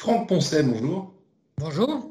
Franck Poncet, bonjour. Bonjour.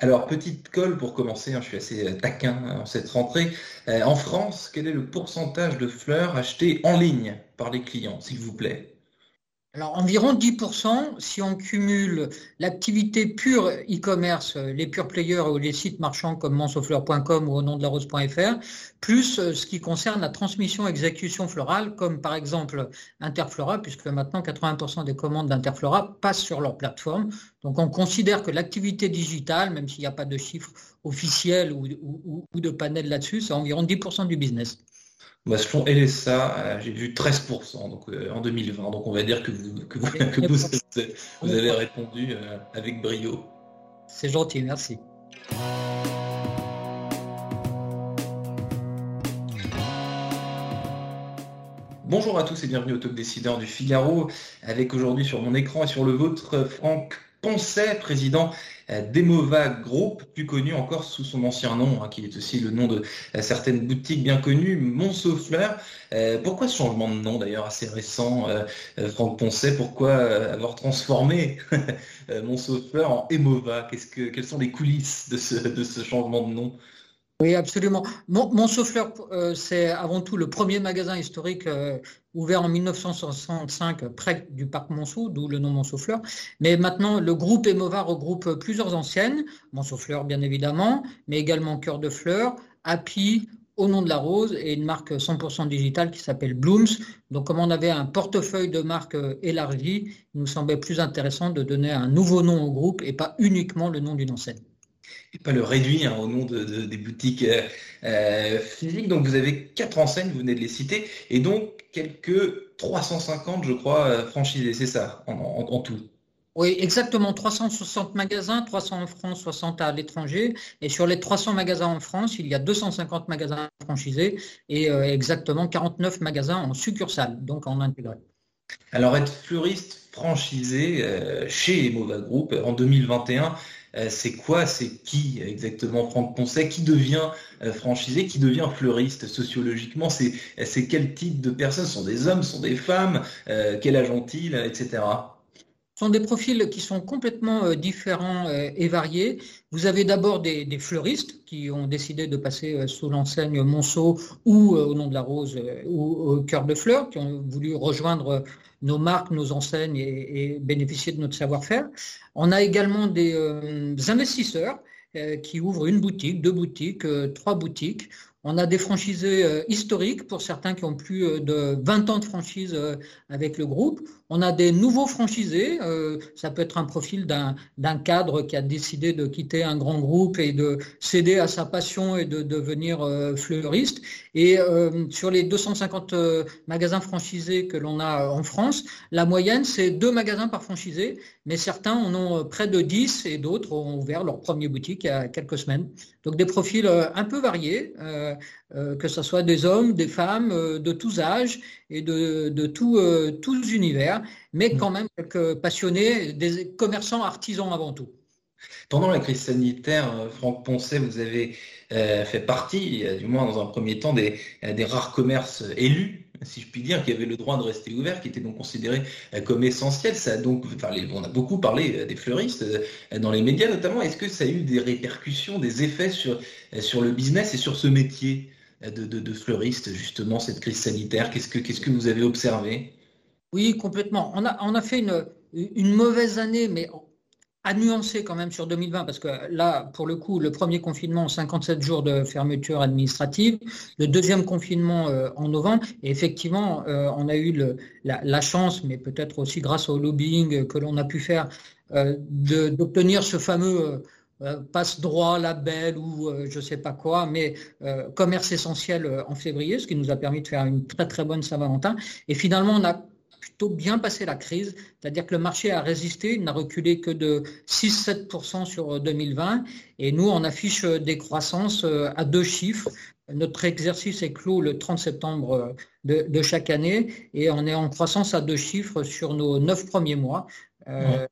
Alors, petite colle pour commencer, hein, je suis assez euh, taquin hein, en cette rentrée. Euh, en France, quel est le pourcentage de fleurs achetées en ligne par les clients, s'il vous plaît? Alors environ 10% si on cumule l'activité pure e-commerce, les pure players ou les sites marchands comme mansofleur.com ou au nom de la rose.fr, plus euh, ce qui concerne la transmission exécution florale comme par exemple Interflora, puisque maintenant 80% des commandes d'Interflora passent sur leur plateforme. Donc on considère que l'activité digitale, même s'il n'y a pas de chiffres officiels ou de panel là-dessus, c'est environ 10% du business. Ce fonds LSA, euh, j'ai vu 13% donc, euh, en 2020. Donc on va dire que vous, que vous, avez répondu euh, avec brio. C'est gentil, merci. Bonjour à tous et bienvenue au Top Décideur du Figaro, avec aujourd'hui sur mon écran et sur le vôtre Franck Poncet, président euh, d'Emova Group, plus connu encore sous son ancien nom, hein, qui est aussi le nom de euh, certaines boutiques bien connues, Montsouffleur. Euh, pourquoi ce changement de nom d'ailleurs assez récent, Franck Poncet? Pourquoi avoir transformé Montsouffleur en Emova? Quelles sont les coulisses de ce changement de nom? Oui, absolument. Mon, euh, c'est avant tout le premier magasin historique ouvert en 1965 près du parc Monceau, d'où le nom Monceau-Fleur. Mais maintenant, le groupe Emova regroupe plusieurs anciennes, Monceau-Fleur bien évidemment, mais également Cœur de Fleurs, Happy, au nom de la rose et une marque 100% digitale qui s'appelle Blooms. Donc, comme on avait un portefeuille de marques élargi, il nous semblait plus intéressant de donner un nouveau nom au groupe et pas uniquement le nom d'une enseigne et pas le réduire au nom des boutiques euh, euh, physiques. Donc vous avez quatre enseignes, vous venez de les citer, et donc quelques 350, je crois, euh, franchisés, c'est ça, en, tout. Oui, exactement. 360 magasins, 300 en France, 60 à l'étranger. Et sur les 300 magasins en France, il y a 250 magasins franchisés et exactement 49 magasins en succursale, donc en intégré. Alors être fleuriste franchisé chez Mova Group en 2021, euh, c'est quoi, c'est qui exactement Franck Poncet Qui devient euh, franchisé Qui devient fleuriste sociologiquement C'est quel type de personnes? Sont des hommes, sont des femmes? Euh, Quel âge ont-ils Etc. Ce sont des profils qui sont complètement différents et variés. Vous avez d'abord des, fleuristes qui ont décidé de passer sous l'enseigne Monceau ou au nom de la rose ou au cœur de fleurs, qui ont voulu rejoindre nos marques, nos enseignes et, bénéficier de notre savoir-faire. On a également des euh, investisseurs euh, qui ouvrent une boutique, deux boutiques, euh, trois boutiques. On a des franchisés euh, historiques pour certains qui ont plus euh, de 20 ans de franchise euh, avec le groupe. On a des nouveaux franchisés. Ça peut être un profil d'un cadre qui a décidé de quitter un grand groupe et de céder à sa passion et de devenir fleuriste. Et sur les 250 magasins franchisés que l'on a en France, la moyenne, c'est deux magasins par franchisé, mais certains en ont près de 10 et d'autres ont ouvert leur première boutique il y a quelques semaines. Donc des profils un peu variés. Que ce soit des hommes, des femmes, euh, de tous âges et de, euh, tous univers, mais quand même passionnés, des commerçants artisans avant tout. Pendant la crise sanitaire, Franck Poncet, vous avez fait partie, du moins dans un premier temps, des rares commerces élus si je puis dire, qui avaient le droit de rester ouverts, qui étaient donc considérés comme essentiels. Ça a donc, on a beaucoup parlé des fleuristes dans les médias notamment. Est-ce que ça a eu des répercussions, des effets sur, sur le business et sur ce métier de, fleuristes, justement, cette crise sanitaire? Qu'est-ce que, qu'est-ce que vous avez observé? Oui, complètement. On a, on a fait une, une mauvaise année, mais à nuancer quand même sur 2020, parce que là, pour le coup, le premier confinement, 57 jours de fermeture administrative, le deuxième confinement euh, en novembre, et effectivement, euh, on a eu la, chance, mais peut-être aussi grâce au lobbying que l'on a pu faire, euh, d'obtenir ce fameux passe droit, label ou je ne sais pas quoi, mais commerce essentiel en février, ce qui nous a permis de faire une très très bonne Saint-Valentin. Et finalement, on a plutôt bien passé la crise, c'est-à-dire que le marché a résisté, il n'a reculé que de 6-7% sur 2020, et nous, on affiche des croissances à deux chiffres. Notre exercice est clos le 30 septembre de, de, chaque année, et on est en croissance à deux chiffres sur nos neuf premiers mois. Euh,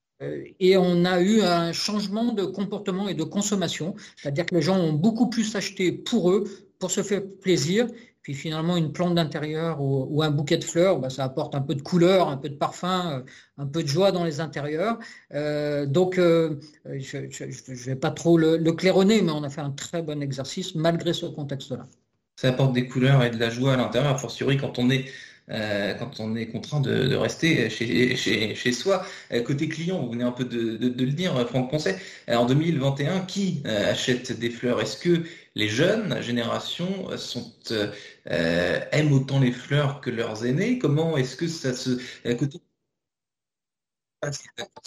et on a eu un changement de comportement et de consommation, c'est-à-dire que les gens ont beaucoup plus acheté pour eux, pour se faire plaisir, Puis finalement, une plante d'intérieur ou, un bouquet de fleurs, bah, ça apporte un peu de couleur, un peu de parfum, un peu de joie dans les intérieurs. donc, je ne vais pas trop le, claironner, mais on a fait un très bon exercice malgré ce contexte-là. Ça apporte des couleurs et de la joie à l'intérieur, a fortiori quand on est euh, quand on est contraint de, rester chez, chez, soi. Euh, côté client, vous venez un peu de, le dire, Franck Poncet, euh, en 2021, qui achète des fleurs? Est-ce que les jeunes générations sont, aiment autant les fleurs que leurs aînés Comment est-ce que ça se...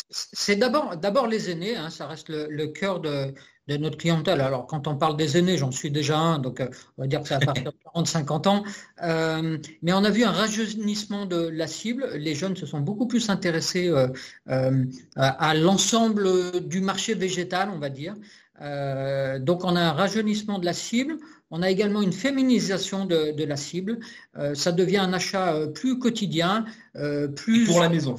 C'est d'abord, les aînés, hein, ça reste le cœur de, notre clientèle. Alors, quand on parle des aînés, j'en suis déjà un, donc euh, on va dire que c'est à partir de 40-50 ans. Euh, mais on a vu un rajeunissement de la cible. Les jeunes se sont beaucoup plus intéressés euh, à, l'ensemble du marché végétal, on va dire. Donc, on a un rajeunissement de la cible. On a également une féminisation de, de la cible. ça devient un achat plus quotidien, plus pour la maison.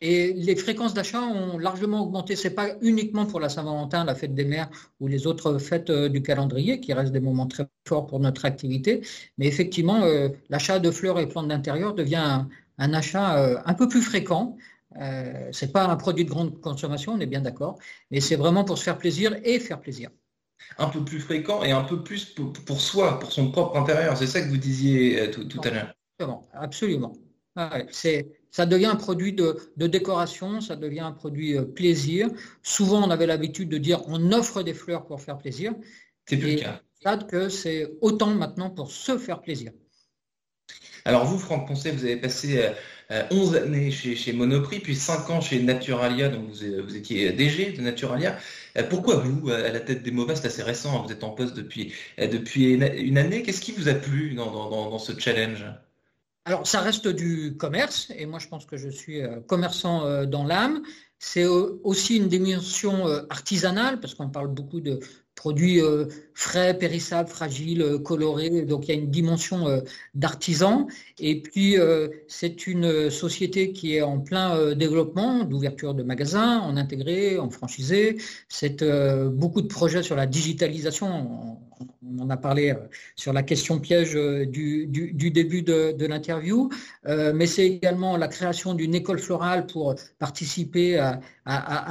Et les fréquences d'achat ont largement augmenté. Ce n'est pas uniquement pour la Saint-Valentin, la fête des mères ou les autres fêtes euh, du calendrier, qui restent des moments très forts pour notre activité. Mais effectivement, euh, l'achat de fleurs et plantes d'intérieur devient un, achat euh, un peu plus fréquent. Ce n'est pas un produit de grande consommation, on est bien d'accord, mais c'est vraiment pour se faire plaisir et faire plaisir. Un peu plus fréquent et un peu plus pour, soi, pour son propre intérieur. C'est ça que vous disiez tout, à l'heure. Absolument. c'est ça devient un produit de, décoration, ça devient un produit euh, plaisir. Souvent, on avait l'habitude de dire on offre des fleurs pour faire plaisir. C'est plus le cas. que c'est autant maintenant pour se faire plaisir. Alors vous, Franck Poncet, vous avez passé 11 euh, euh, années chez, Monoprix, puis 5 ans chez Naturalia, donc vous, étiez DG de Naturalia. Pourquoi vous, à la tête des Mauvais, c'est assez récent, hein, vous êtes en poste depuis, une année. Qu'est-ce qui vous a plu dans ce challenge? Alors, ça reste du commerce, et moi je pense que je suis euh, commerçant euh, dans l'âme. C'est euh, aussi une dimension artisanale, parce qu'on parle beaucoup de produits frais, périssables, fragiles, colorés, donc il y a une dimension d'artisan. Et puis, c'est une société qui est en plein développement, d'ouverture de magasins, en intégré, en franchisé. C'est beaucoup de projets sur la digitalisation on en a parlé euh, sur la question piège euh, du, début de, l'interview, euh, mais c'est également la création d'une école florale pour participer à,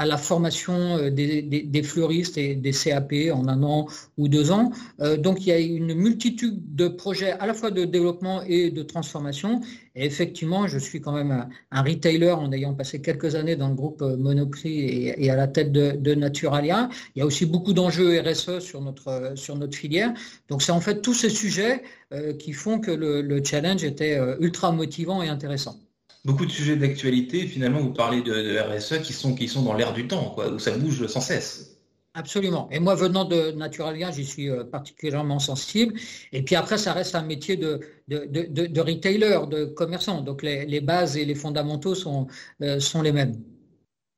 la formation des, fleuristes et des CAP en un an ou deux ans. donc il y a une multitude de projets à la fois de développement et de transformation. Et effectivement, je suis quand même un, retailer en ayant passé quelques années dans le groupe Monoprix et, à la tête de, Naturalia. Il y a aussi beaucoup d'enjeux RSE sur notre, sur notre filière. Donc c'est en fait tous ces sujets euh, qui font que le, challenge était euh, ultra motivant et intéressant. Beaucoup de sujets d'actualité, finalement, vous parlez de, RSE qui sont, qui sont dans l'air du temps, où ça bouge sans cesse. Absolument. Et moi, venant de Naturalia, j'y suis euh, particulièrement sensible. Et puis après, ça reste un métier de, de, retailer, de commerçant. Donc les, bases et les fondamentaux sont, sont les mêmes.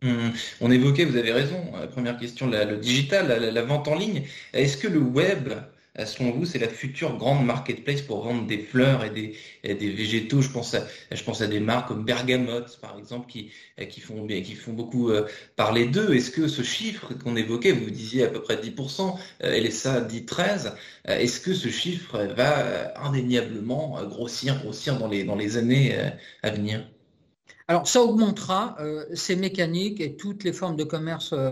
Hum, on évoquait, vous avez raison, première question, le digital, la, vente en ligne. Est-ce que le web selon vous, c'est la future grande marketplace pour vendre des fleurs et des, végétaux Je pense, à, je pense à des marques comme Bergamote, par exemple, qui, qui, font, qui font beaucoup euh, parler d'eux. Est-ce que ce chiffre qu'on évoquait, vous disiez à peu près 10%, euh, ça dit 13%, euh, est-ce que ce chiffre va indéniablement grossir, grossir dans les, dans les années à venir? Alors ça augmentera, ces mécaniques et toutes les formes de commerce euh,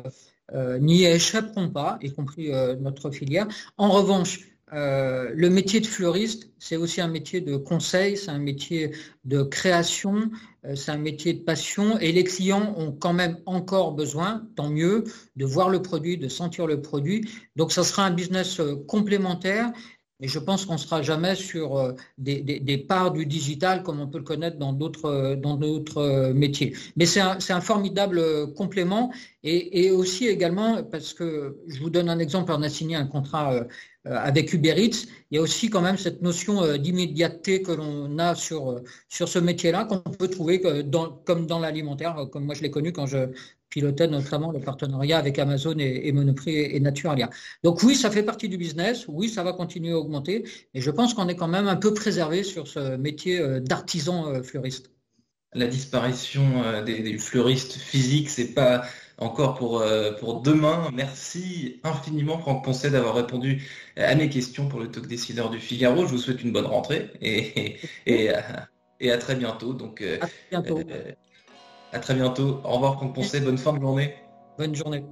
n'y échapperont pas, y compris euh, notre filière. En revanche, euh, le métier de fleuriste, c'est aussi un métier de conseil, c'est un métier de création, c'est un métier de passion et les clients ont quand même encore besoin, tant mieux, de voir le produit, de sentir le produit. Donc ça sera un business complémentaire mais je pense qu'on ne sera jamais sur euh, des, parts du digital comme on peut le connaître dans d'autres euh, euh, métiers. Mais c'est un, formidable complément et, aussi également parce que je vous donne un exemple, on a signé un contrat avec Uber Eats, il y a aussi quand même cette notion d'immédiateté que l'on a sur, sur ce métier-là qu'on peut trouver comme dans l'alimentaire, comme moi je l'ai connu quand je pilotait notamment le partenariat avec Amazon et, Monoprix et, Naturalia. Donc oui, ça fait partie du business, oui, ça va continuer à augmenter, mais je pense qu'on est quand même un peu préservé sur ce métier euh, d'artisan euh, fleuriste. La disparition euh, des, fleuristes physiques, c'est pas encore pour, demain. Merci infiniment Franck Poncet d'avoir répondu à mes questions pour le talk décideur du Figaro. Je vous souhaite une bonne rentrée et, et, à, très bientôt. Donc, à bientôt. À très bientôt. Au revoir, compensé. Bonne fin de journée. Bonne journée.